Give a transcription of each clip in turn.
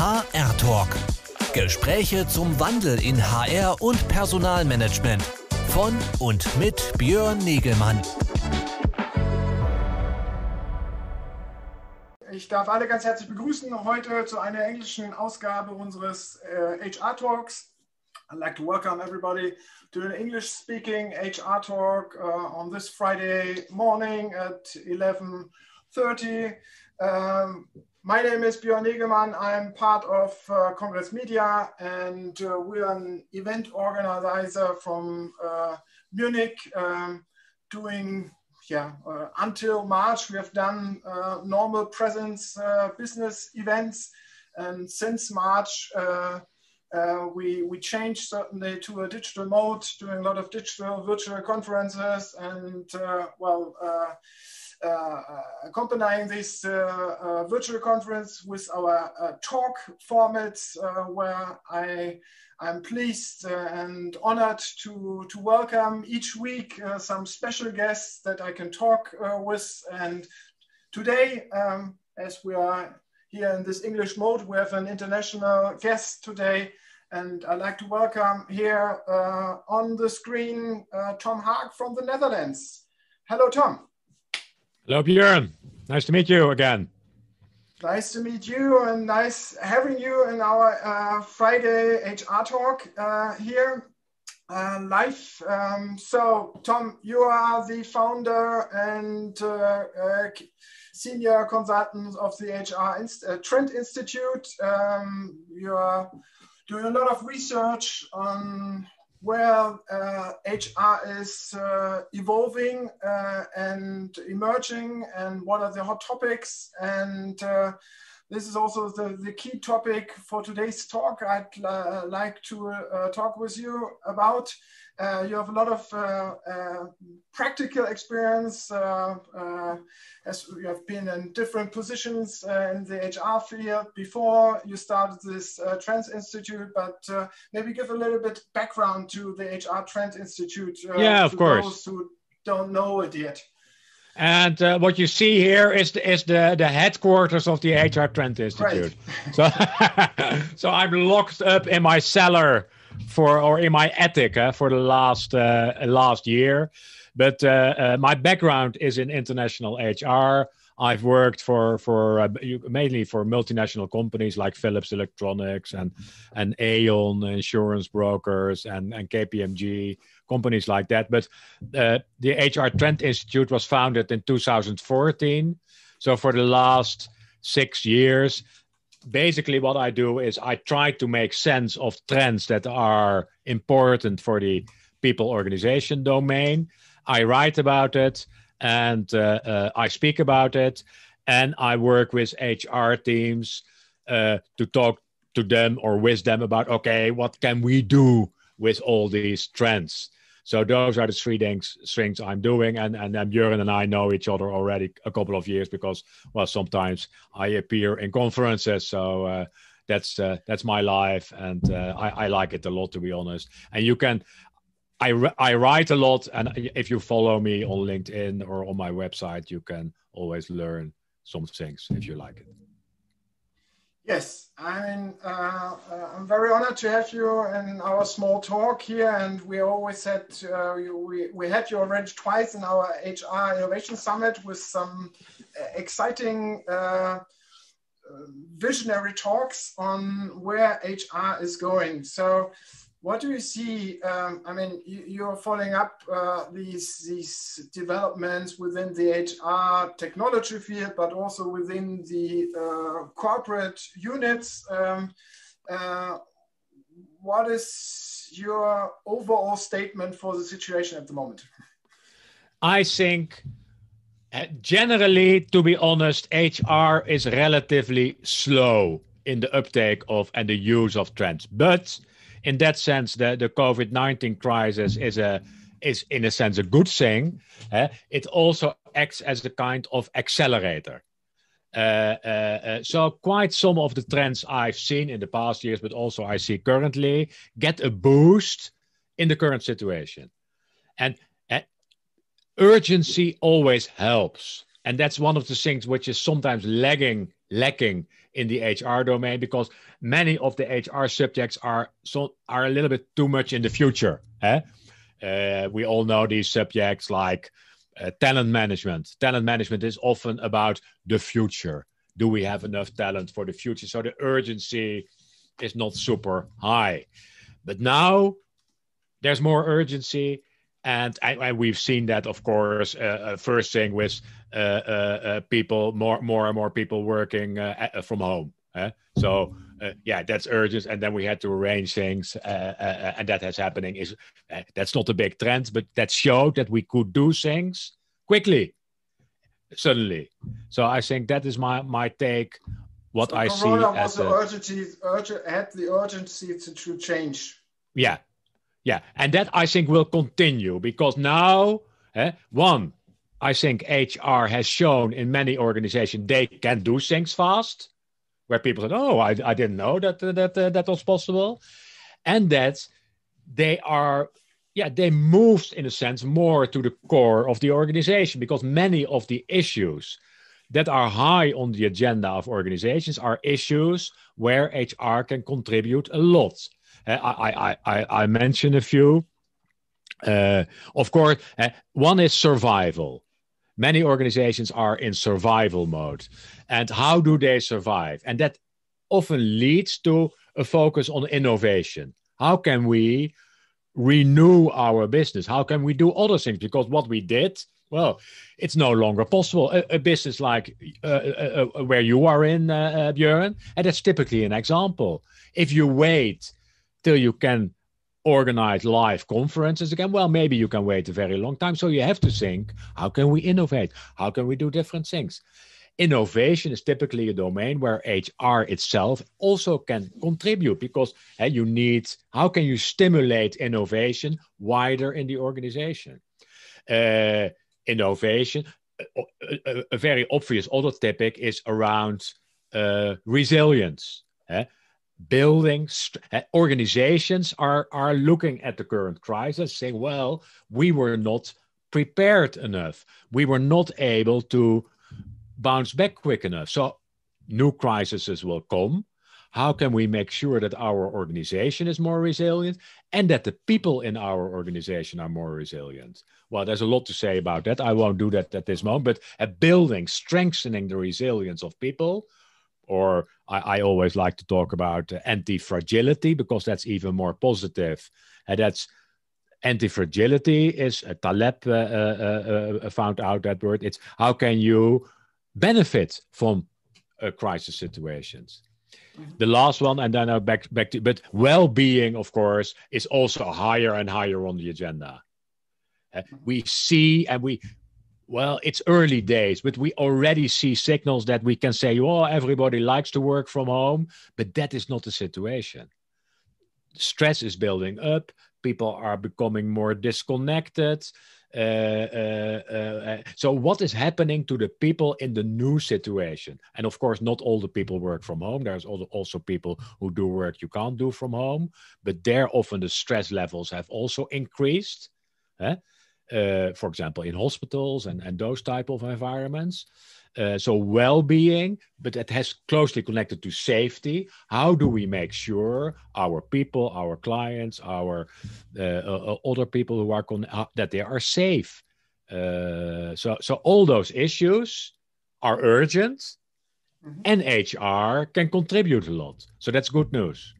HR Talk. Gespräche zum Wandel in HR und Personalmanagement. Von und mit Björn Negelmann. Ich darf alle ganz herzlich begrüßen heute zu einer englischen Ausgabe unseres äh, HR Talks. I'd like to welcome everybody to an English speaking HR talk uh, on this Friday morning at 11:30. Um, my name is Björn Negelmann. I'm part of uh, Kongress Media, and uh, we're an event organizer from uh, Munich, um, doing yeah uh, until March. We have done uh, normal presence uh, business events, and since March. we, we changed certainly to a digital mode, doing a lot of digital virtual conferences and well, accompanying this uh, virtual conference with our uh, talk formats where I I'm pleased uh, and honored to, to welcome each week uh, some special guests that I can talk uh, with. And today, um, as we are here in this English mode, we have an international guest today. And I'd like to welcome here on the screen Tom Haak from the Netherlands. Hello, Tom. Hello, Björn. Nice to meet you again. Nice to meet you and nice having you in our uh, Friday HR talk uh, here uh, live. Um, so, Tom, you are the founder and uh, uh, senior consultant of the HR Inst uh, Trend Institute. Um, you are doing a lot of research on where uh, HR is uh, evolving uh, and emerging, and what are the hot topics. And uh, this is also the, the key topic for today's talk. I'd uh, like to uh, talk with you about. Uh, you have a lot of uh, uh, practical experience uh, as you have been in different positions in the HR field before you started this Trends Institute, but maybe give a little bit background to the HR Trends Institute. yeah, of course. Those who don't know it yet. And uh, what you see here is the, is the, the headquarters of the HR Trend Institute. Right. So, so I'm locked up in my cellar for or in my attic uh, for the last uh, last year. But uh, uh, my background is in international HR. I've worked for for uh, mainly for multinational companies like Philips Electronics and and Aon insurance brokers and and KPMG companies like that. But uh, the HR Trend Institute was founded in 2014. So for the last six years, basically what I do is I try to make sense of trends that are important for the people organization domain. I write about it and uh, uh, I speak about it, and I work with HR teams uh, to talk to them or with them about okay, what can we do with all these trends? So those are the three things, things I'm doing, and and then Björn and I know each other already a couple of years because well sometimes I appear in conferences, so uh, that's uh, that's my life, and uh, I, I like it a lot to be honest. And you can. I, I write a lot, and if you follow me on LinkedIn or on my website, you can always learn some things if you like it. Yes, I mean, uh, uh, I'm very honored to have you in our small talk here. And we always said uh, we, we had you already twice in our HR Innovation Summit with some uh, exciting uh, visionary talks on where HR is going. So what do you see? Um, I mean, you, are following up uh, these these developments within the HR technology field, but also within the uh, corporate units. Um, uh, what is your overall statement for the situation at the moment? I think, uh, generally, to be honest, HR is relatively slow in the uptake of and the use of trends, but in that sense, the, the COVID 19 crisis is a is in a sense a good thing. Uh, it also acts as a kind of accelerator. Uh, uh, uh, so quite some of the trends I've seen in the past years, but also I see currently, get a boost in the current situation, and uh, urgency always helps. and that's one of the things which is sometimes lagging lacking in the hr domain because many of the hr subjects are so are a little bit too much in the future eh? uh, we all know these subjects like uh, talent management. Talent management is often about the future. Do we have enough talent for the future? So the urgency is not super high. But now there's more urgency and, and we've seen that of course uh, uh first thing with Uh, uh, uh, people more more and more people working from home eh? so yeah that's urgent and then we had to arrange things and that has happening is that's not a big trend but that showed that we could do things quickly suddenly so i think that is my my take what so i Corona see as the a, urgency urgent had the urgency to, to change yeah yeah, and that I think will continue because now, eh, one, I think HR has shown in many organizations they can do things fast, where people said, "Oh, I, I didn't know that that uh, that was possible," and that they are, yeah, they moved in a sense more to the core of the organization because many of the issues that are high on the agenda of organizations are issues where HR can contribute a lot. Uh, I, I, I, I mentioned a few. Uh, of course, uh, one is survival. Many organizations are in survival mode. And how do they survive? And that often leads to a focus on innovation. How can we renew our business? How can we do other things? Because what we did, well, it's no longer possible. A, a business like uh, uh, uh, where you are in, uh, Björn, and that's typically an example. If you wait till you can organize live conferences again? Well maybe you can wait a very long time. So you have to think how can we innovate? How can we do different things? Innovation is typically a domain where hr itself also can contribute because hey, you need how can you stimulate innovation wider in the organization? Uh, innovation a, a, a, very obvious other topic is around uh, resilience eh? Building uh, organizations are are looking at the current crisis saying well we were not prepared enough. We were not able to bounce back quick enough. So new crises will come. How can we make sure that our organization is more resilient and that the people in our organization are more resilient? Well there's a lot to say about that. I won't do that at this moment but a building strengthening the resilience of people or I, I always like to talk about uh, anti-fragility because that's even more positive. And that's anti-fragility is uh, Taleb uh, uh, uh, found out that word. It's how can you benefit from crisis situations. Mm-hmm. The last one, and then I back back to, but well-being, of course, is also higher and higher on the agenda. Uh, we see and we well, it's early days, but we already see signals that we can say, oh, everybody likes to work from home, but that is not the situation. Stress is building up, people are becoming more disconnected. Uh, uh, uh, so, what is happening to the people in the new situation? And of course, not all the people work from home. There's also people who do work you can't do from home, but there often the stress levels have also increased. Eh? Uh, for example, in hospitals and, and those type of environments. Uh, so well-being, but it has closely connected to safety. How do we make sure our people, our clients, our uh, other people who are con- uh, that they are safe? Uh, so, so all those issues are urgent, mm-hmm. and HR can contribute a lot. So that's good news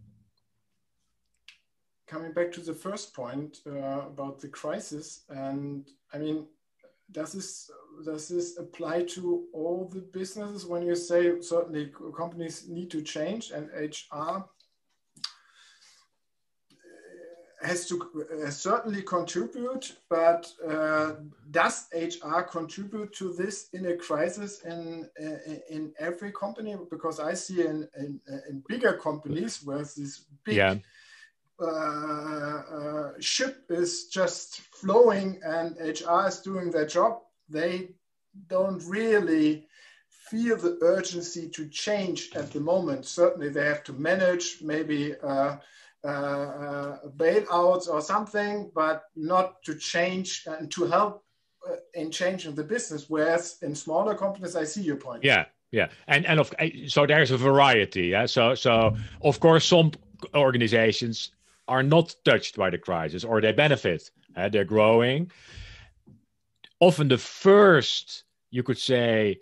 coming back to the first point uh, about the crisis, and I mean, does this does this apply to all the businesses when you say certainly companies need to change and HR has to uh, certainly contribute, but uh, does HR contribute to this in a crisis in in, in every company? Because I see in, in, in bigger companies where this big yeah uh, uh, ship is just flowing and HR is doing their job, they don't really feel the urgency to change at the moment. Certainly, they have to manage maybe uh, uh, uh, bailouts or something, but not to change and to help uh, in changing the business. Whereas in smaller companies, I see your point. Yeah, yeah, and and of so there's a variety. Yeah, so so of course some organizations are not touched by the crisis or they benefit. Uh, they're growing. Often the first, you could say,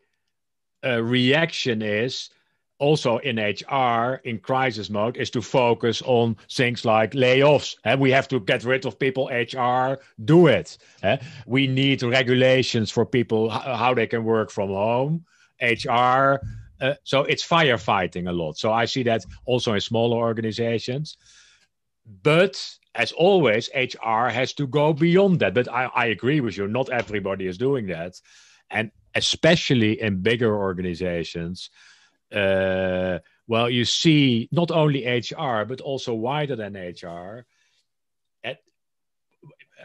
uh, reaction is also in HR in crisis mode is to focus on things like layoffs. Uh, we have to get rid of people. HR do it. Uh, we need regulations for people how they can work from home. HR. Uh, so it's firefighting a lot. So I see that also in smaller organizations. But as always, HR has to go beyond that. But I, I agree with you. Not everybody is doing that. And especially in bigger organizations, uh, well, you see not only HR, but also wider than HR. At,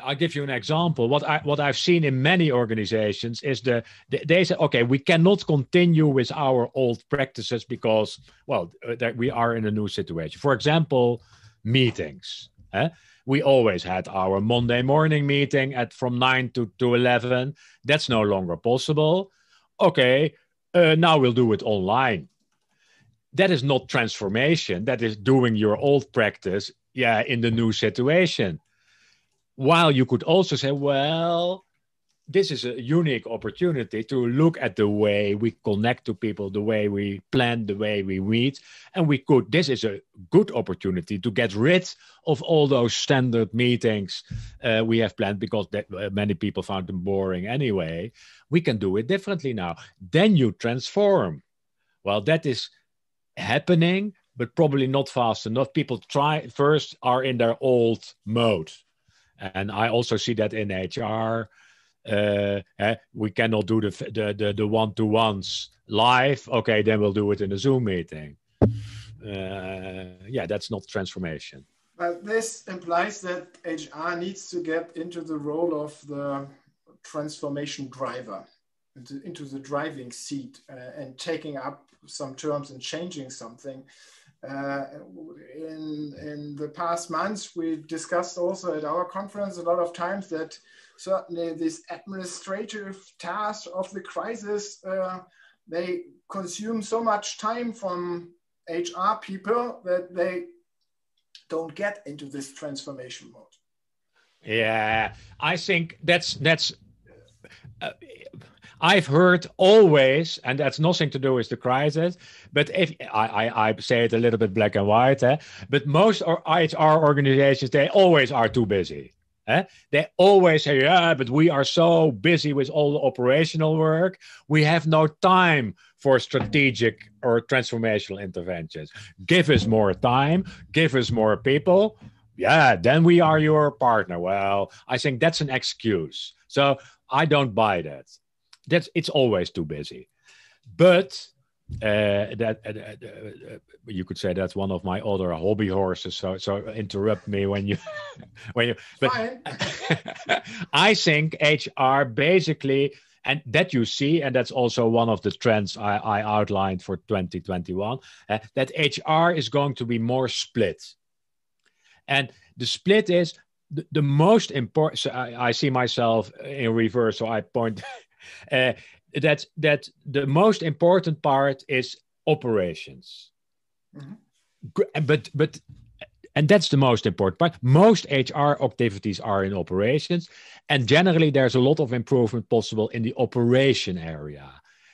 I'll give you an example. What I what I've seen in many organizations is the, the they say, okay, we cannot continue with our old practices because, well, uh, that we are in a new situation. For example, meetings. Eh? We always had our Monday morning meeting at from nine to, to eleven. That's no longer possible. Okay, uh, now we'll do it online that is not transformation that is doing your old practice yeah in the new situation while you could also say well this is a unique opportunity to look at the way we connect to people the way we plan the way we meet. And we could this is a good opportunity to get rid of all those standard meetings uh, we have planned because that, uh, many people found them boring anyway. We can do it differently now. Then you transform. Well that is happening, but probably not fast enough. People try first are in their old mode, and I also see that in HR. Uh, eh, we cannot do the the the, the one to ones live. Okay, then we'll do it in a Zoom meeting. Uh, yeah, that's not transformation. But this implies that HR needs to get into the role of the transformation driver, into, into the driving seat, uh, and taking up some terms and changing something. Uh, in, in the past months, we discussed also at our conference a lot of times that certainly this administrative task of the crisis, uh, they consume so much time from HR people that they don't get into this transformation mode. Yeah, I think that's that's uh, I've heard always, and that's nothing to do with the crisis, but if I, I, I say it a little bit black and white, eh? but most HR organizations, they always are too busy. Eh? They always say, yeah, but we are so busy with all the operational work. We have no time for strategic or transformational interventions. Give us more time, give us more people. Yeah, then we are your partner. Well, I think that's an excuse. So I don't buy that that's it's always too busy but uh, that uh, uh, uh, you could say that's one of my other hobby horses. So so interrupt me when you when you. But I think HR basically, and that you see, and that's also one of the trends I, I outlined for 2021. Uh, that HR is going to be more split, and the split is the, the most important. So I, I see myself in reverse, so I point uh, that that the most important part is operations. Mm-hmm. But but and that's the most important part. Most HR activities are in operations, and generally there's a lot of improvement possible in the operation area.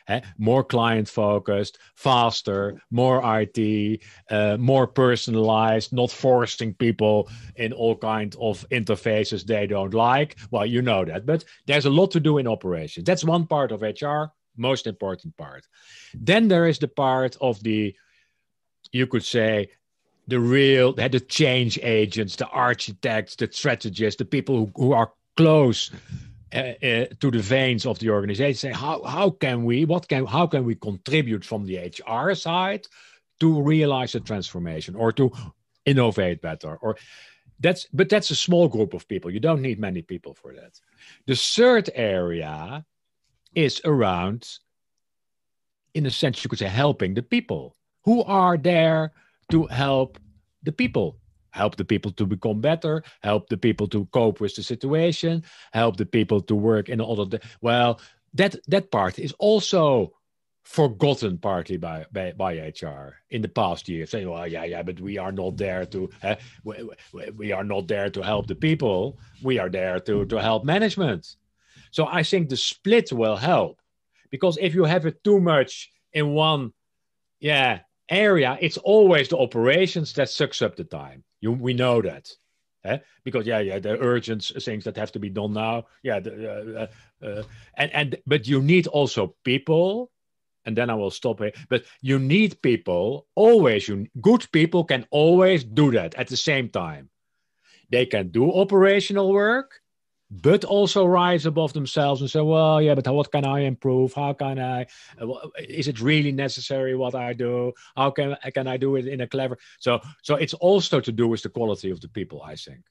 Eh? More client focused, faster, more IT, uh, more personalized, not forcing people in all kinds of interfaces they don't like. Well, you know that, but there's a lot to do in operations. That's one part of HR, most important part. Then there is the part of the, you could say, the real, the change agents, the architects, the strategists, the people who, who are close Eh, eh, to the veins of the organization say how, how can we what can how can we contribute from the hr side to realize the transformation or to innovate better? Or that's but that's a small group of people. You don't need many people for that. The third area is around in a sense you could say helping the people who are there to help the people help the people to become better help the people to cope with the situation help the people to work in of the well that that part is also forgotten partly by, by, by HR in the past year, saying, "Well, yeah, yeah, but we are not there to uh, we, we, are not there to help the people. We are there to to help management." So I think the split will help because if you have it too much in one, yeah, area, it's always the operations that sucks up the time. You we know that. Eh? Because yeah, yeah, the urgent things that have to be done now. Yeah, the, uh, uh, uh and and but you need also people and then I will stop here. But you need people always. You good people can always do that at the same time. They can do operational work, but also rise above themselves and say, "Well, yeah, but what can I improve? How can I? Is it really necessary what I do? How can can I do it in a clever?" So, so it's also to do with the quality of the people. I think.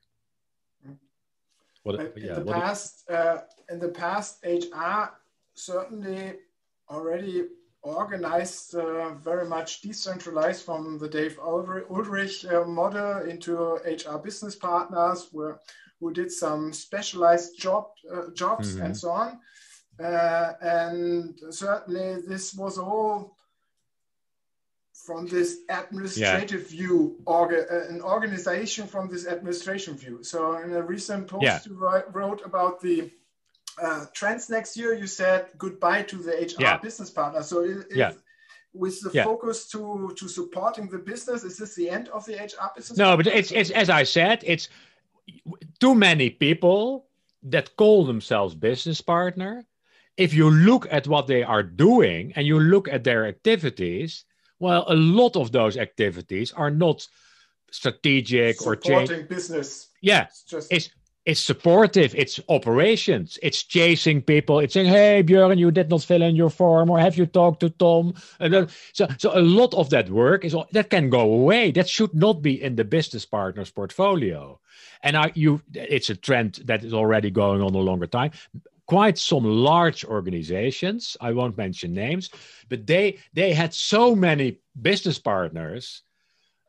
What, in yeah, the past, uh, in the past, HR certainly already organized uh, very much decentralized from the Dave Ulrich uh, model into HR business partners where, who did some specialized job uh, jobs mm -hmm. and so on. Uh, and certainly this was all from this administrative yeah. view, or uh, an organization from this administration view. So in a recent post yeah. you wrote about the uh, trends next year, you said goodbye to the HR yeah. business partner. So it, with the focus to to supporting the business, is this the end of the HR business? No, partner? but it's it's as I said, it's too many people that call themselves business partner. If you look at what they are doing and you look at their activities, well, a lot of those activities are not strategic Supporting or change business. Yeah, it's just it's it's supportive, it's operations, it's chasing people, it's saying, hey, Björn, you did not fill in your form, or have you talked to Tom? And then, so, so a lot of that work is that can go away. That should not be in the business partner's portfolio. And I, you, it's a trend that is already going on a longer time. Quite some large organizations, I won't mention names, but they they had so many business partners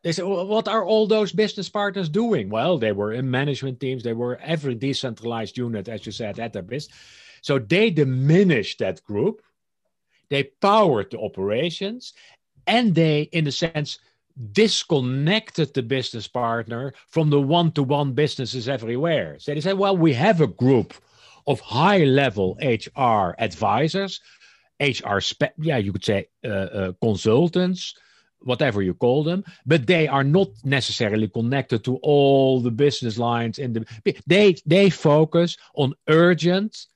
they said, well, what are all those business partners doing? Well, they were in management teams. They were every decentralized unit, as you said, at their business. So they diminished that group. They powered the operations, and they, in a sense, disconnected the business partner from the one-to-one businesses everywhere. So they said, well, we have a group of high-level HR advisors, HR, yeah, you could say uh, uh, consultants whatever you call them, but they are not necessarily connected to all the business lines in the they they focus on urgent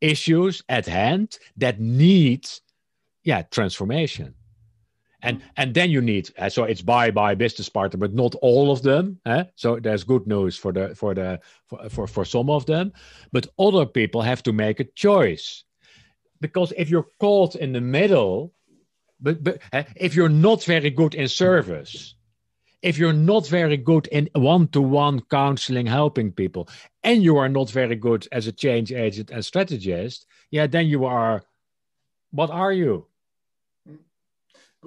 issues at hand that need yeah transformation and and then you need uh, so it's buy by business partner but not all of them eh? so there's good news for the for the for, for for some of them but other people have to make a choice because if you're caught in the middle but, but uh, if you're not very good in service, if you're not very good in one-to-one counseling, helping people, and you are not very good as a change agent and strategist, yeah, then you are. What are you?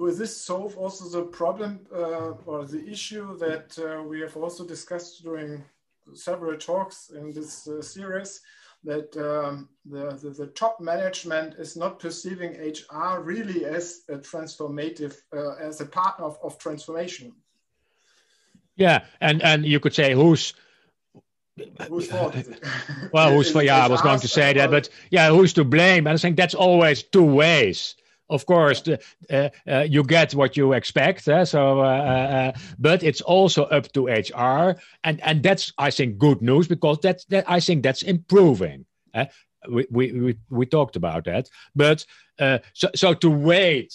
Will this solve also the problem uh, or the issue that uh, we have also discussed during several talks in this uh, series? that um, the, the, the, top management is not perceiving HR really as a transformative, uh, as a partner of, of transformation. Yeah, and and you could say who's who's fault is it? well, who's for? Yeah, I was going to say that, but yeah, who's to blame? And I think that's always two ways of course uh, uh, you get what you expect eh? so uh, uh, uh, but it's also up to hr and and that's i think good news because that's that i think that's improving eh? we, we, we we talked about that but uh, so so to wait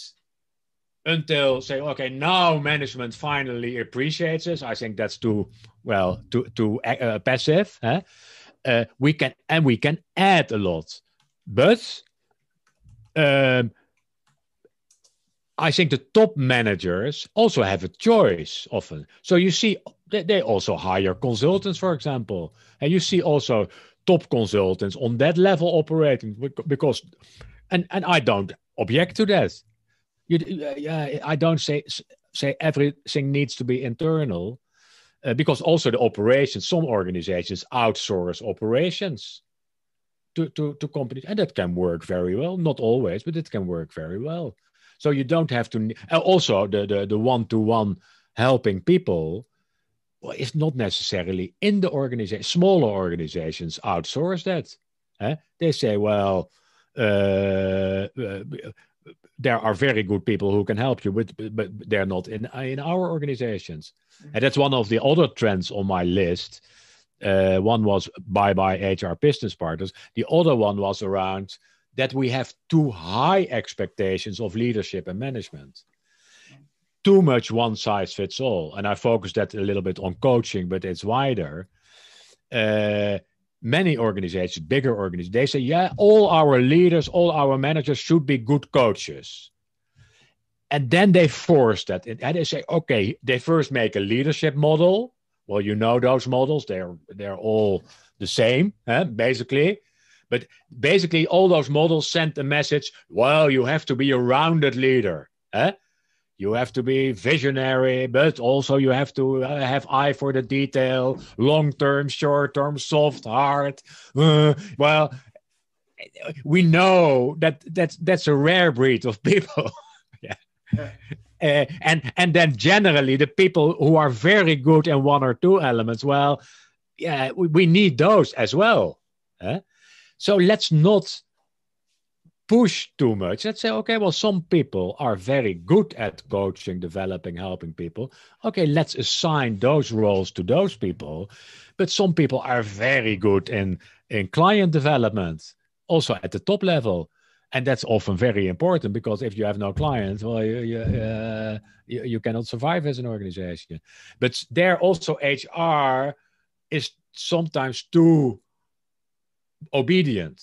until say okay now management finally appreciates us i think that's too well too too passive eh? we can and we can add a lot but um, I think the top managers also have a choice often. So you see, they also hire consultants, for example, and you see also top consultants on that level operating because, and and I don't object to that. You, uh, I don't say say everything needs to be internal, uh, because also the operations, some organizations outsource operations to, to, to companies, and that can work very well. Not always, but it can work very well. So you don't have to. Uh, also, the the the one to one helping people is not necessarily in the organization. Smaller organizations outsource that. Eh? They say, well, uh, uh, there are very good people who can help you, but but they're not in in our organizations. Mm-hmm. And that's one of the other trends on my list. Uh, one was bye bye HR business partners. The other one was around that we have too high expectations of leadership and management. Too much one size fits all. And I focus that a little bit on coaching, but it's wider. Uh, many organizations, bigger organizations, they say, yeah, all our leaders, all our managers should be good coaches. And then they force that. And they say, okay, they first make a leadership model. Well, you know those models, they're they're all the same, eh, basically. But basically, all those models send a message, well, you have to be a rounded leader. Eh? you have to be visionary, but also you have to uh, have eye for the detail, long term, short term, soft, hard. Uh, well, we know that that's that's a rare breed of people. yeah. yeah. Uh, and and then generally the people who are very good in one or two elements, well, yeah, we, we need those as well. So let's not push too much. Let's say, okay, well, some people are very good at coaching, developing, helping people. Okay, let's assign those roles to those people. But some people are very good in, in client development, also at the top level. And that's often very important because if you have no clients, well, you, you, uh, you, you cannot survive as an organization. But there also HR is sometimes too obedient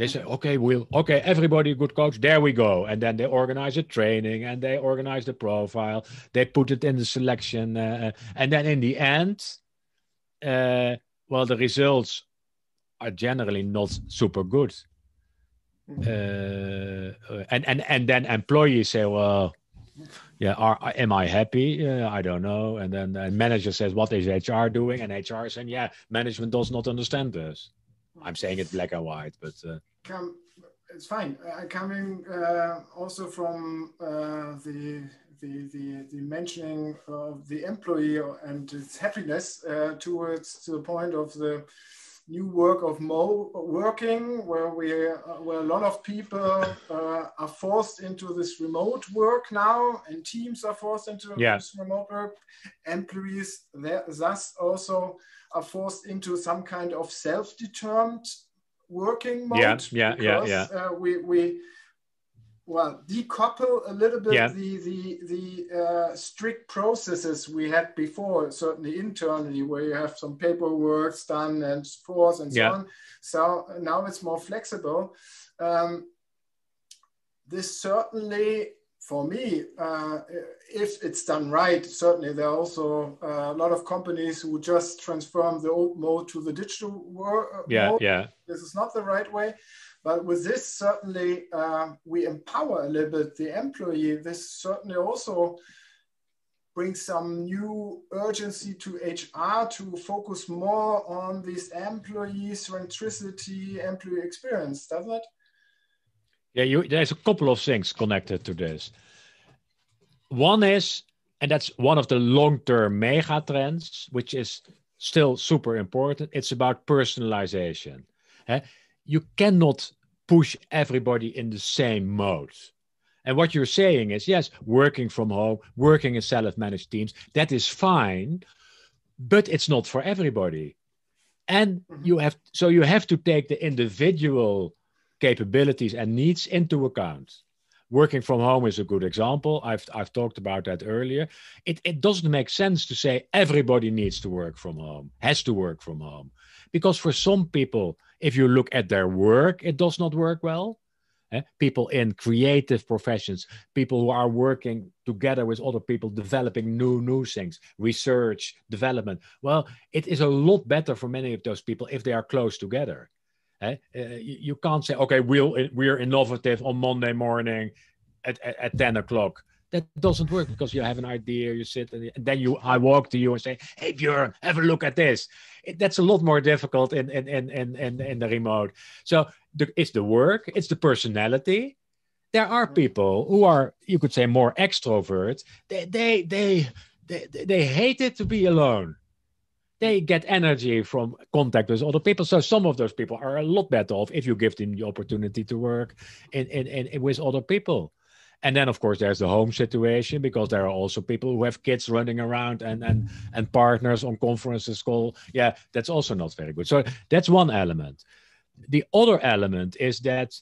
they say, okay, we'll, okay, everybody good coach, there we go. And then they organize a training and they organize the profile. They put it in the selection. Uh, and then in the end, uh, well, the results are generally not super good. Uh, and, and, and then employees say, well, yeah, are, am I happy? Uh, I don't know. And then the manager says, what is HR doing? And HR is saying, yeah, management does not understand this. I'm saying it black and white, but uh, come. It's fine. Uh, coming uh, also from uh, the, the, the the mentioning of the employee and its happiness uh, towards to the point of the new work of Mo working, where we uh, where a lot of people are forced into this remote work now, and teams are forced into yeah. this remote work. Employees, thus also are forced into some kind of self-determined working mode. Yeah, yeah, because, yeah, yeah. Uh, we we well decouple a little bit yeah. the the the uh, strict processes we had before, certainly internally, where you have some paperwork done and forth and so yeah. on. So now it's more flexible. Um, this certainly for me, uh, if it's done right, certainly there are also uh, a lot of companies who just transform the old mode to the digital world. Uh, yeah, mode. yeah. This is not the right way. But with this, certainly uh, we empower a little bit the employee. This certainly also brings some new urgency to HR to focus more on this employee centricity, employee experience, doesn't it? Yeah, you, there's a couple of things connected to this. One is, and that's one of the long-term mega trends, which is still super important. It's about personalization. Eh? You cannot push everybody in the same mode. And what you're saying is, yes, working from home, working in self-managed teams, that is fine, but it's not for everybody. And mm-hmm. you have so you have to take the individual capabilities and needs into account. Working from home is a good example. I've, I've talked about that earlier. It, it doesn't make sense to say everybody needs to work from home, has to work from home. Because for some people, if you look at their work, it does not work well. Eh? People in creative professions, people who are working together with other people, developing new new things, research, development. Well, it is a lot better for many of those people if they are close together. Uh, you can't say, okay, we'll, we're innovative on Monday morning at, at, at 10 o'clock. That doesn't work because you have an idea, you sit, and then you, I walk to you and say, "Hey, Björn, have a look at this." It, that's a lot more difficult in in in in in, in the remote. So the, it's the work, it's the personality. There are mm-hmm. people who are, you could say, more extrovert. They they they they, they hate it to be alone they get energy from contact with other people. So some of those people are a lot better off if you give them the opportunity to work in, in, in, with other people. And then, of course, there's the home situation because there are also people who have kids running around and and and partners on conferences call. Yeah, that's also not very good. So that's one element. The other element is that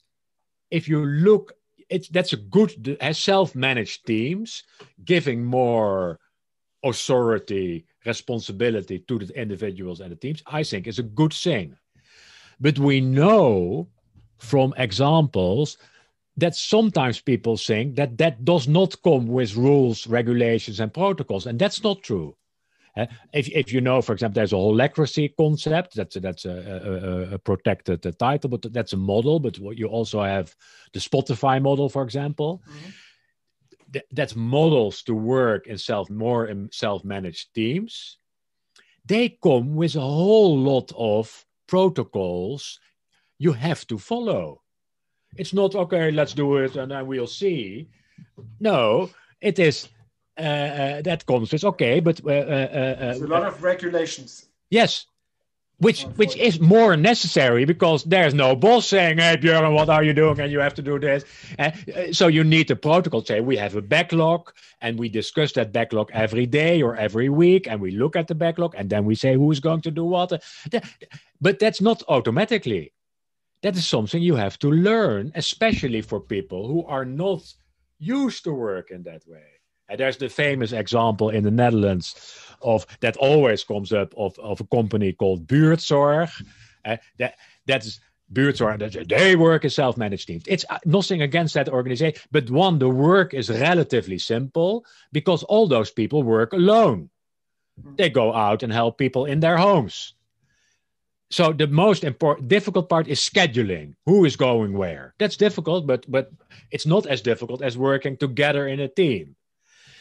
if you look, it's that's a good self-managed teams giving more authority responsibility to the individuals and the teams, I think is a good thing. But we know from examples that sometimes people think that that does not come with rules, regulations, and protocols, and that's not true. Uh, if, if you know, for example, there's a holacracy concept. That's a, that's a, a, a protected title, but that's a model. But what you also have the Spotify model, for example. Mm-hmm th- that's models to work in self more in self-managed teams. They come with a whole lot of protocols you have to follow. It's not okay let's do it and then we'll see. No it is uh, uh, that comes with okay but uh, uh, uh a lot of regulations. Yes which which is more necessary because there's no boss saying, "Hey, Björn, what are you doing?" and you have to do this. And uh, so you need the protocol. Say we have a backlog, and we discuss that backlog every day or every week, and we look at the backlog, and then we say who's going to do what. But that's not automatically. That is something you have to learn, especially for people who are not used to work in that way. And there's the famous example in the Netherlands of that always comes up of, of a company called Buurtzorg. Uh, that that's Buurtzorg. They work as self-managed teams. It's uh, nothing against that organization, but one, the work is relatively simple because all those people work alone. They go out and help people in their homes. So the most important, difficult part is scheduling. Who is going where? That's difficult, but but it's not as difficult as working together in a team.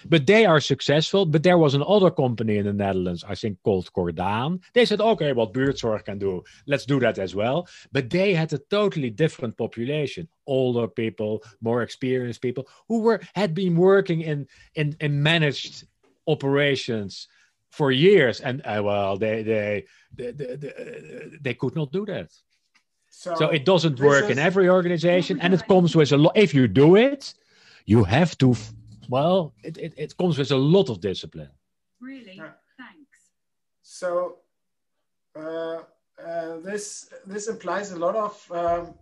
But they are successful. But there was another company in the Netherlands, I think called Cordaan. They said, okay, what Buurtzorg can do, let's do that as well. But they had a totally different population, older people, more experienced people who were had been working in in, in managed operations for years, and uh, well, they they, they they, they could not do that. So, so it doesn't work is... in every organization, and it comes with a lot. If you do it, you have to well, it, it, it comes with a lot of discipline. Really? Yeah. Thanks. So uh, uh, this this implies a lot of um,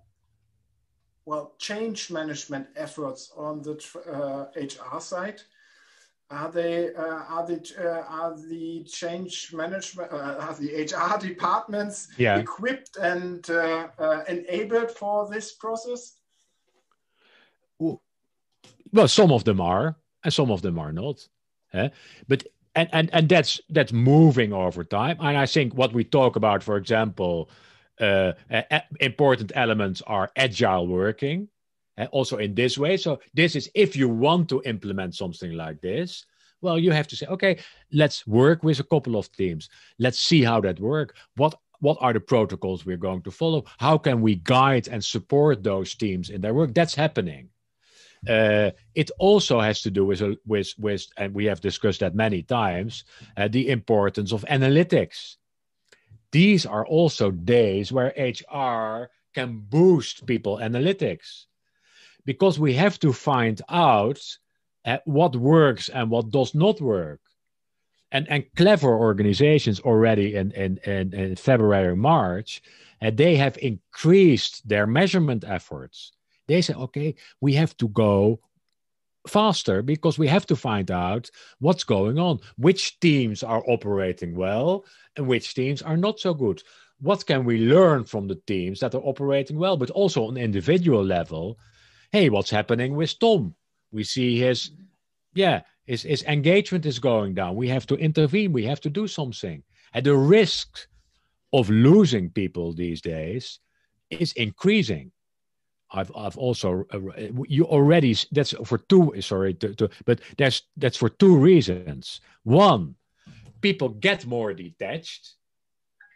well change management efforts on the uh, HR side. Are they uh, are the uh, are the change management uh, are the HR departments yeah. equipped and enabled for this process? Well, some of them are, and some of them are not. Eh? But and, and and that's that's moving over time. And I think what we talk about, for example, uh, uh, important elements are agile working, uh, also in this way. So this is if you want to implement something like this, well, you have to say, okay, let's work with a couple of teams. Let's see how that work. What what are the protocols we're going to follow? How can we guide and support those teams in their work? That's happening. Uh, it also has to do with, with, with, and we have discussed that many times, uh, the importance of analytics. These are also days where HR can boost people analytics because we have to find out uh, what works and what does not work. And, and clever organizations already in, in, in, in February, March, uh, they have increased their measurement efforts they say, okay, we have to go faster because we have to find out what's going on, which teams are operating well and which teams are not so good. What can we learn from the teams that are operating well, but also on individual level? Hey, what's happening with Tom? We see his, yeah, his, his engagement is going down. We have to intervene. We have to do something. And the risk of losing people these days is increasing. I've I've also uh, you already that's for two sorry to, to, but that's that's for two reasons. One, people get more detached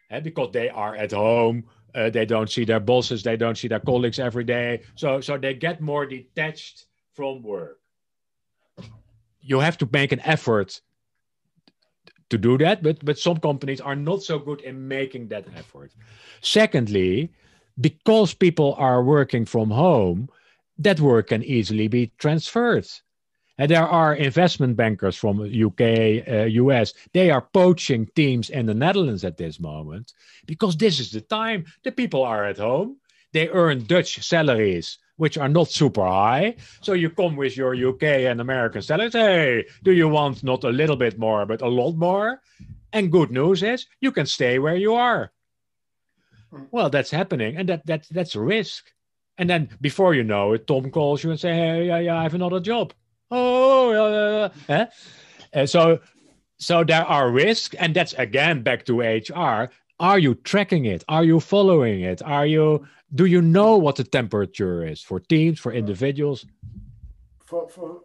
eh, because they are at home. Uh, they don't see their bosses. They don't see their colleagues every day. So so they get more detached from work. You have to make an effort to do that, but but some companies are not so good in making that effort. Secondly, because people are working from home, that work can easily be transferred. And there are investment bankers from UK, uh, US. They are poaching teams in the Netherlands at this moment because this is the time the people are at home. They earn Dutch salaries, which are not super high. So you come with your UK and American salaries. Hey, do you want not a little bit more, but a lot more? And good news is you can stay where you are. Hmm. Well, that's happening, and that that that's a risk. And then before you know it, Tom calls you and say, "Hey, yeah, yeah, I have another job." Oh, yeah, yeah. And so, so there are risks, and that's again back to HR. Are you tracking it? Are you following it? Are you? Do you know what the temperature is for teams, for individuals? For for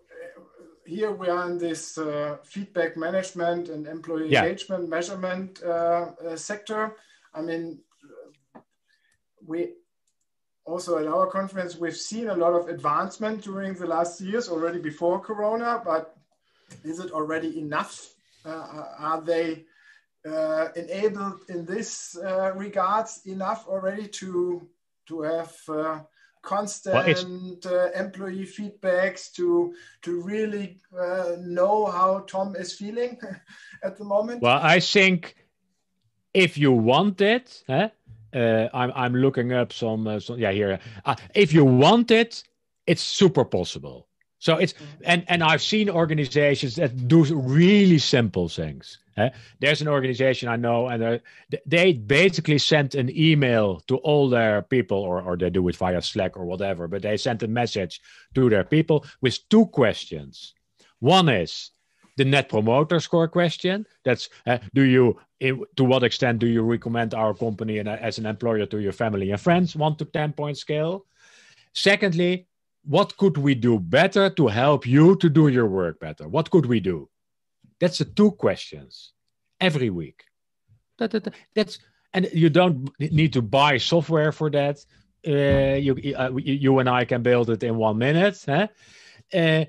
here we are in this uh, feedback management and employee yeah. engagement measurement uh, uh, sector. I mean, we also at our conference, we've seen a lot of advancement during the last years already before Corona, but is it already enough? Uh, are they uh, enabled in this uh, regards enough already to to have uh, constant uh, employee feedbacks to to really uh, know how Tom is feeling at the moment? Well, I think if you want it, huh, uh, I'm I'm looking up some, uh, some yeah here. Uh, if you want it, it's super possible. So it's mm-hmm. and and I've seen organizations that do really simple things. Eh? There's an organization I know, and they basically sent an email to all their people, or or they do it via Slack or whatever. But they sent a message to their people with two questions. One is, the net promoter score question. That's uh, do you to what extent do you recommend our company and, uh, as an employer to your family and friends? One to ten point scale. Secondly, what could we do better to help you to do your work better? What could we do? That's the two questions every week. That, that, that's and you don't need to buy software for that. Uh, you, uh, you and I can build it in one minute. Huh? Uh,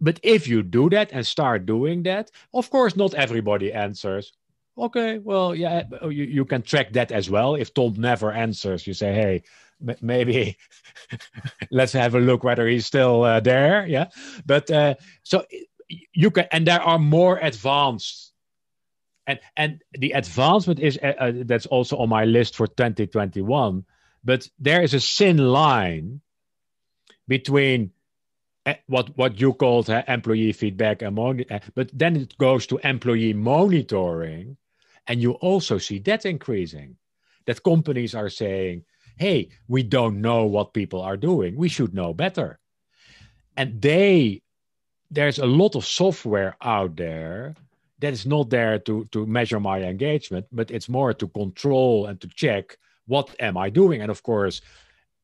but if you do that and start doing that, of course, not everybody answers. Okay, well, yeah, oh, you, you can track that as well. If Tom never answers, you say, hey, m- maybe let's have a look whether he's still uh, there. Yeah. But uh, so you can, and there are more advanced. And, and the advancement is uh, uh that's also on my list for 2021. But there is a thin line between what what you called uh, employee feedback uh, but then it goes to employee monitoring and you also see that increasing that companies are saying hey we don't know what people are doing. We should know better. And they there's a lot of software out there that is not there to to measure my engagement but it's more to control and to check what am i doing. And of course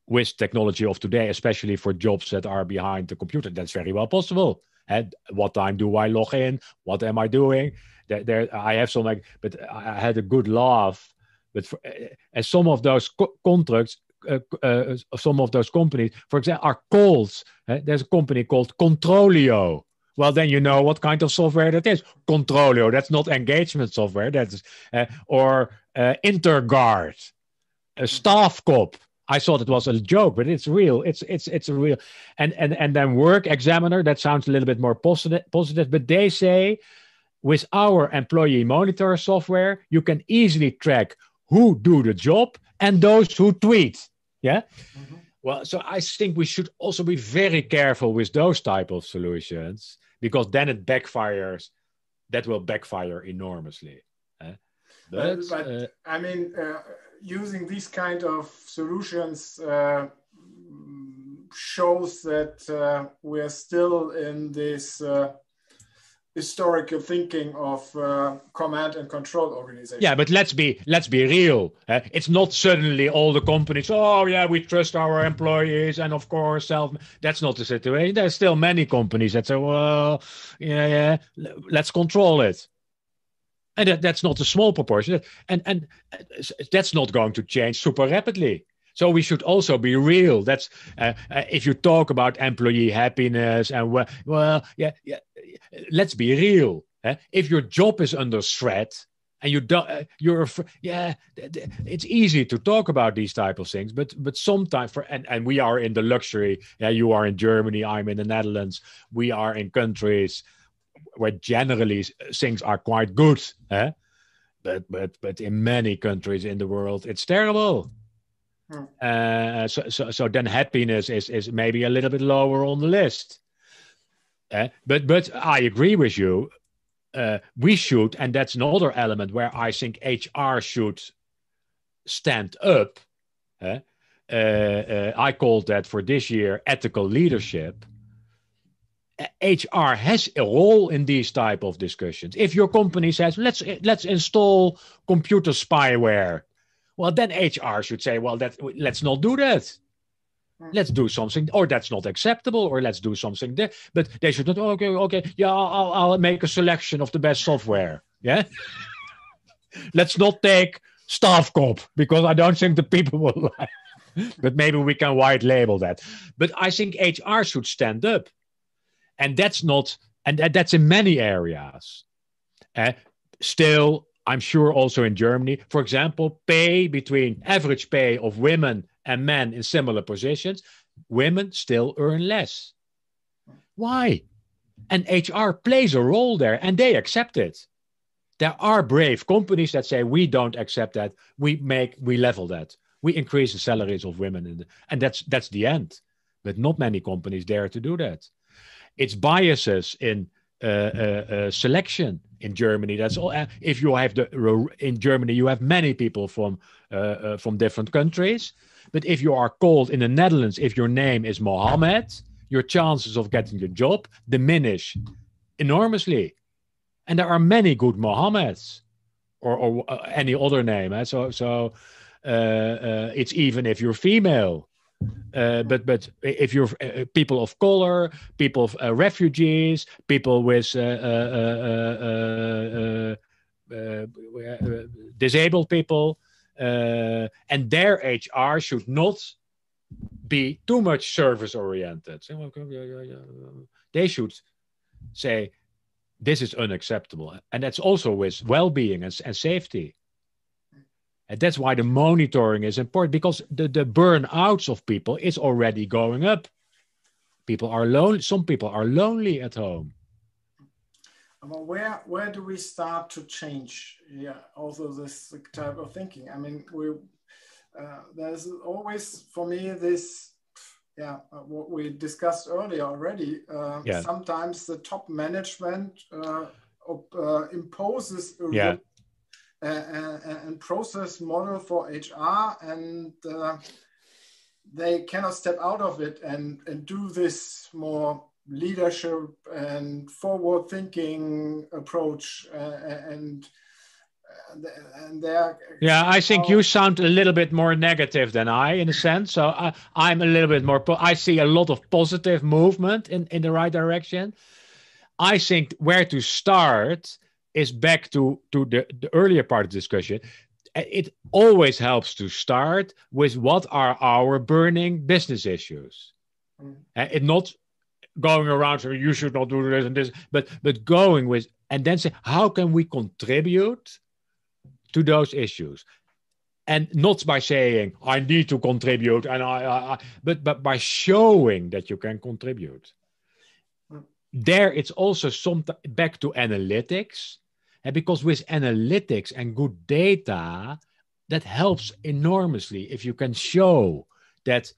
with technology of today, especially for jobs that are behind the computer, that's very well possible. And what time do I log in? What am I doing? There, there I have some like, but I had a good laugh. But for, uh, some of those co- contracts, uh, uh, some of those companies, for example, are called. There's a company called Controlio. Well, then you know what kind of software that is. Controlio. That's not engagement software. That's or Interguard, StaffCop I thought it was a joke, but it's real. It's it's it's a real and and and then work examiner. That sounds a little bit more positive positive, but they say with our employee monitor software, you can easily track who do the job and those who tweet. Yeah. Mm-hmm. Well, so I think we should also be very careful with those type of solutions because then it backfires. That will backfire enormously. Eh? But, but uh, I mean. Uh, using these kind of solutions uh, shows that uh, we're still in this uh, historical thinking of uh, command and control organization. Yeah, but let's be let's be real. Uh, it's not suddenly all the companies. Oh yeah, we trust our employees, and of course, self. That's not the situation. There's still many companies that say, well, yeah, yeah, let's control it. And that, that's not a small proportion, and and that's not going to change super rapidly. So we should also be real. That's uh, uh, if you talk about employee happiness and well, well, yeah, yeah. Let's be real. Eh? If your job is under threat and you don't, uh, you're, yeah, it's easy to talk about these type of things. But but sometimes for and and we are in the luxury. Yeah, you are in Germany. I'm in the Netherlands. We are in countries where generally things are quite good. Eh? But but but in many countries in the world, it's terrible. Hmm. Uh, so, so, so then happiness is, is maybe a little bit lower on the list. Uh, but but I agree with you. Uh, we should, and that's another element where I think HR should stand up. Uh, uh, I called that for this year ethical leadership. HR has a role in these type of discussions. If your company says let's let's install computer spyware well, then HR should say, well, that let's not do that. Hmm. Let's do something, or that's not acceptable, or let's do something there. But they should not. Okay, okay, yeah, I'll, I'll make a selection of the best software. Yeah, let's not take StaffCop because I don't think the people will like. but maybe we can white label that. But I think HR should stand up, and that's not, and that's in many areas. Uh, still, I'm sure also in Germany, for example, pay between average pay of women and men in similar positions, women still earn less. Why? And HR plays a role there and they accept it. There are brave companies that say we don't accept that. We make we level that. We increase the salaries of women the, and that's that's the end. But not many companies dare to do that. It's biases in uh, uh, uh, selection in Germany. That's all. if you have the in Germany, you have many people from from different countries. But if you are called in the Netherlands, if your name is Mohammed, your chances of getting the job diminish enormously. And there are many good Mohammeds or, or uh, any other name. Eh? So, so uh, uh, it's even if you're female. Uh, but but if you're uh, people of color, people of uh, refugees, people with uh, uh, uh, disabled people, and their HR should not be too much service oriented. They should say this is unacceptable, and that's also with well-being and, and safety. And that's why the monitoring is important because the, the burnouts of people is already going up. People are lonely. Some people are lonely at home. Well, where where do we start to change? Yeah, also this type of thinking. I mean, we uh, there's always for me this yeah what we discussed earlier already. Uh, yeah. Sometimes the top management uh, uh imposes a yeah and process model for HR, and uh, they cannot step out of it and, and do this more leadership and forward thinking approach uh, and and there yeah i think you sound a little bit more negative than i in a sense. So I, i'm a little bit more i see a lot of positive movement in in the right direction. I think where to start is back to to the, the earlier part of the discussion. It always helps to start with what are our burning business issues. Mm. uh, it not going around saying you should not do this and this but but going with and then say how can we contribute to those issues? And not by saying i need to contribute and i, I, I but but by showing that you can contribute. Mm. there it's also some back to analytics and because with analytics and good data, that helps enormously if you can show that,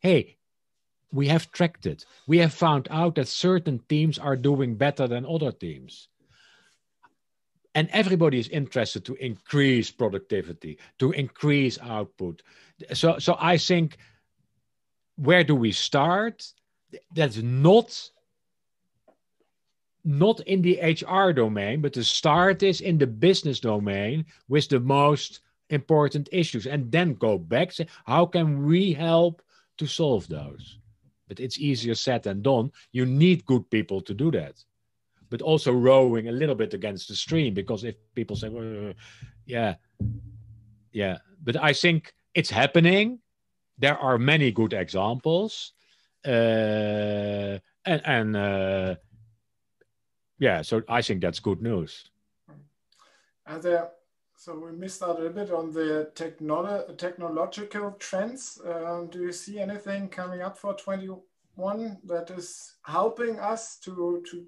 hey, we have tracked it. We have found out that certain teams are doing better than other teams. And everybody is interested to increase productivity, to increase output. So, so I think where do we start? That's not not in the HR domain, but to start is in the business domain with the most important issues and then go back say how can we help to solve those? But it's easier said than done. You need good people to do that but also rowing a little bit against the stream because if people say well, yeah yeah but i think it's happening. There are many good examples uh, and and uh, yeah so i think that's good news are there so we missed out a bit on the technolo technological trends. Um, do you see anything coming up for 21 that is helping us to to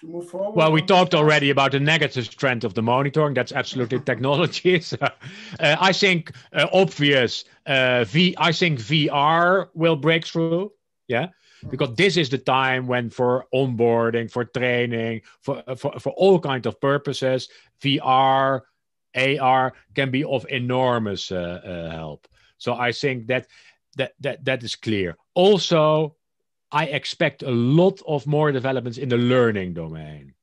to move forward? Well, we talked already about the negative trend of the monitoring. That's absolutely technology. So, uh, I think uh, obvious. Uh, v. I think VR will break through. Yeah because this is the time when for onboarding for training for for, for all kinds of purposes vr AR can be of enormous uh, uh, help. So I think that that that that is clear. Also, I expect a lot of more developments in the learning domain,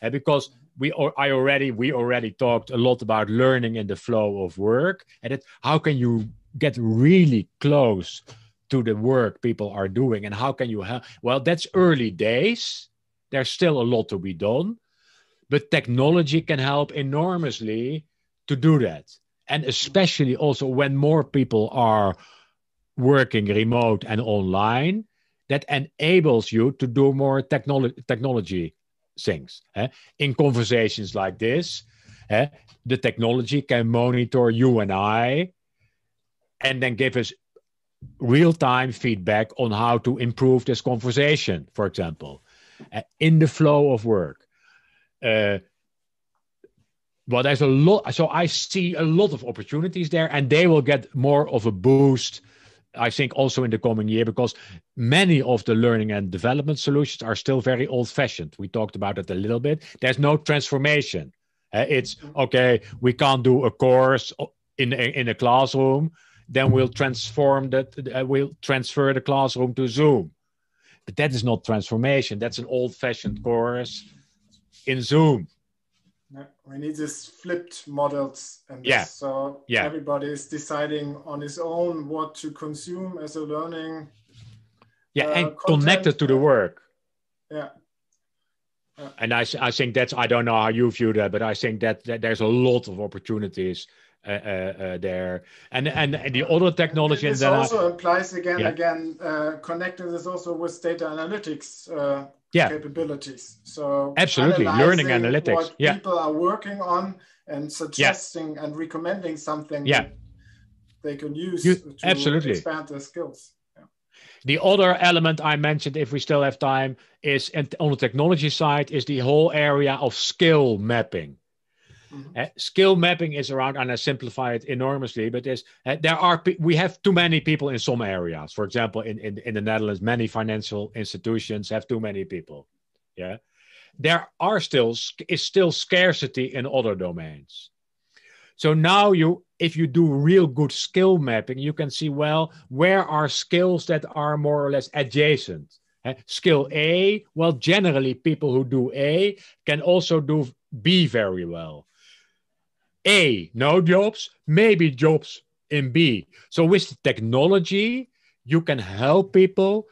and because we or I already we already talked a lot about learning in the flow of work, and it, how can you get really close to the work people are doing, and how can you help? Well, that's early days. There's still a lot to be done, but technology can help enormously to do that. And especially also when more people are working remote and online, that enables you to do more technolo- technology things. Eh? In conversations like this, eh, the technology can monitor you and I and then give us real time feedback on how to improve this conversation, for example, uh, in the flow of work uh, well, there's a lot. So I see a lot of opportunities there, and they will get more of a boost. I think also in the coming year because many of the learning and development solutions are still very old fashioned. We talked about it a little bit. There's no transformation. Uh, it's okay. We can't do a course in in a classroom. Then we'll transform that. Uh, we'll transfer the classroom to Zoom. But that is not transformation. That's an old fashioned course in Zoom. we need this flipped models, and yeah. so yeah. everybody is deciding on his own what to consume as a learning. Yeah, uh, and connected to the work. Yeah. yeah. And I, I think that's I don't know how you view that, but I think that, that there's a lot of opportunities uh, uh, uh, there. And, and and the other technology. And this also I, applies again yeah. again uh, connecting this also with data analytics uh, yeah. capabilities. So absolutely learning analytics. What yeah. people are working on and suggesting yeah. and recommending something. Yeah. They can use you, to absolutely. expand their skills. The other element I mentioned, if we still have time, is on the technology side, is the whole area of skill mapping. Mm-hmm. Uh, skill mapping is around, and I simplify it enormously, but there's, uh, there are we have too many people in some areas. For example, in, in, in the Netherlands, many financial institutions have too many people. Yeah, there are still is still scarcity in other domains. So now you, if you do real good skill mapping, you can see well where are skills that are more or less adjacent. Uh, skill A, well, generally people who do A can also do B very well. A, no jobs, maybe jobs in B. So with technology, you can help people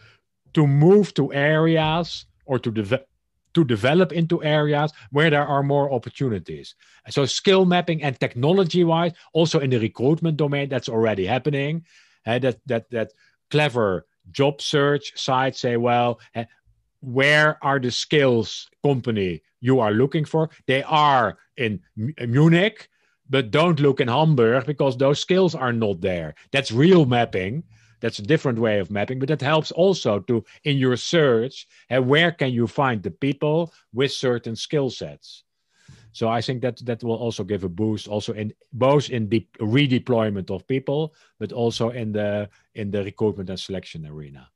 to move to areas or to develop to develop into areas where there are more opportunities. So skill mapping and technology wise, also in the recruitment domain, that's already happening. Uh, that that that clever job search sites say, well, uh, where are the skills company you are looking for? They are in M Munich, but don't look in Hamburg because those skills are not there. That's real mapping. That's a different way of mapping, but that helps also to in your search. And where can you find the people with certain skill sets? So I think that that will also give a boost, also in both in the redeployment of people, but also in the in the recruitment and selection arena.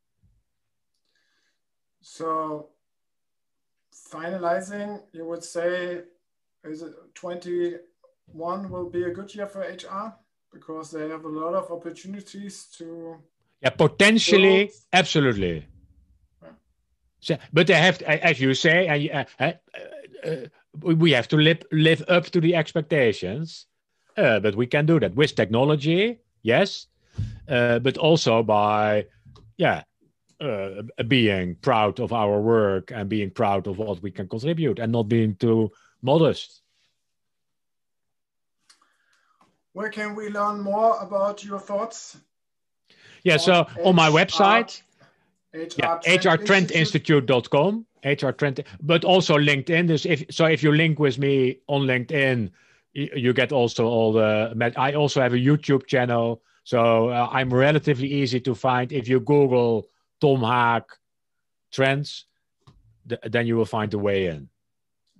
So, finalizing, you would say, is it twenty one will be a good year for HR because they have a lot of opportunities to. Yeah, potentially, build. absolutely. Yeah. So, but they have, to, as you say, uh, uh, uh, we have to live live up to the expectations. Uh, but we can do that with technology, yes, uh, but also by, yeah, uh, being proud of our work and being proud of what we can contribute and not being too modest. Where can we learn more about your thoughts? Yeah, so on my website, HR, yeah, hrtrendinstitute.com, HR Trend, but also LinkedIn. Is if so, if you link with me on LinkedIn, you get also all the. I also have a YouTube channel, so uh, I'm relatively easy to find. If you Google Tom Haak trends, th- then you will find the way in.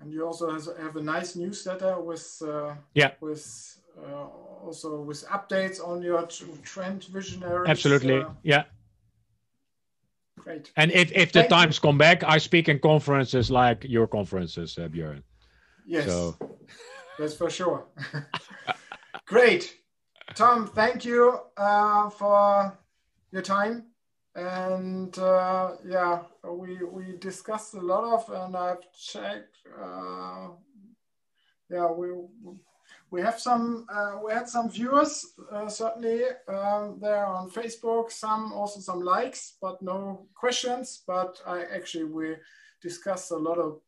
And you also have a nice newsletter with uh, yeah with uh, also with updates on your trend visionary. Absolutely, uh, yeah. Great. And if, if the Thank times you. come back, I speak in conferences like your conferences, uh, Björn. Yes, so. that's for sure. Great. Tom, thank you uh, for your time. And uh, yeah, we, we discussed a lot of, and I've checked. Uh, yeah, we we have some uh, we had some viewers uh, certainly um, there on facebook some also some likes but no questions. But i actually we discussed a lot of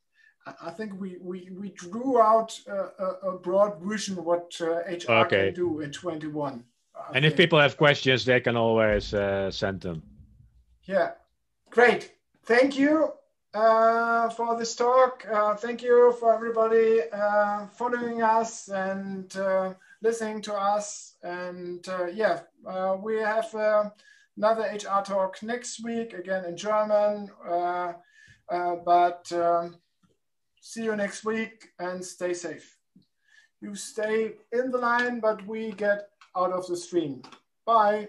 i think we we, we drew out a, a broad vision what uh, hr okay. can do in 21 I and think. if people have questions they can always uh, send them. Yeah. Great. Thank you uh, for this talk. Uh, thank you for everybody uh, following us and uh, listening to us. And uh, yeah, uh, we have another HR talk next week, again in German. but see you next week and stay safe. You stay in the line, but we get out of the stream. Bye.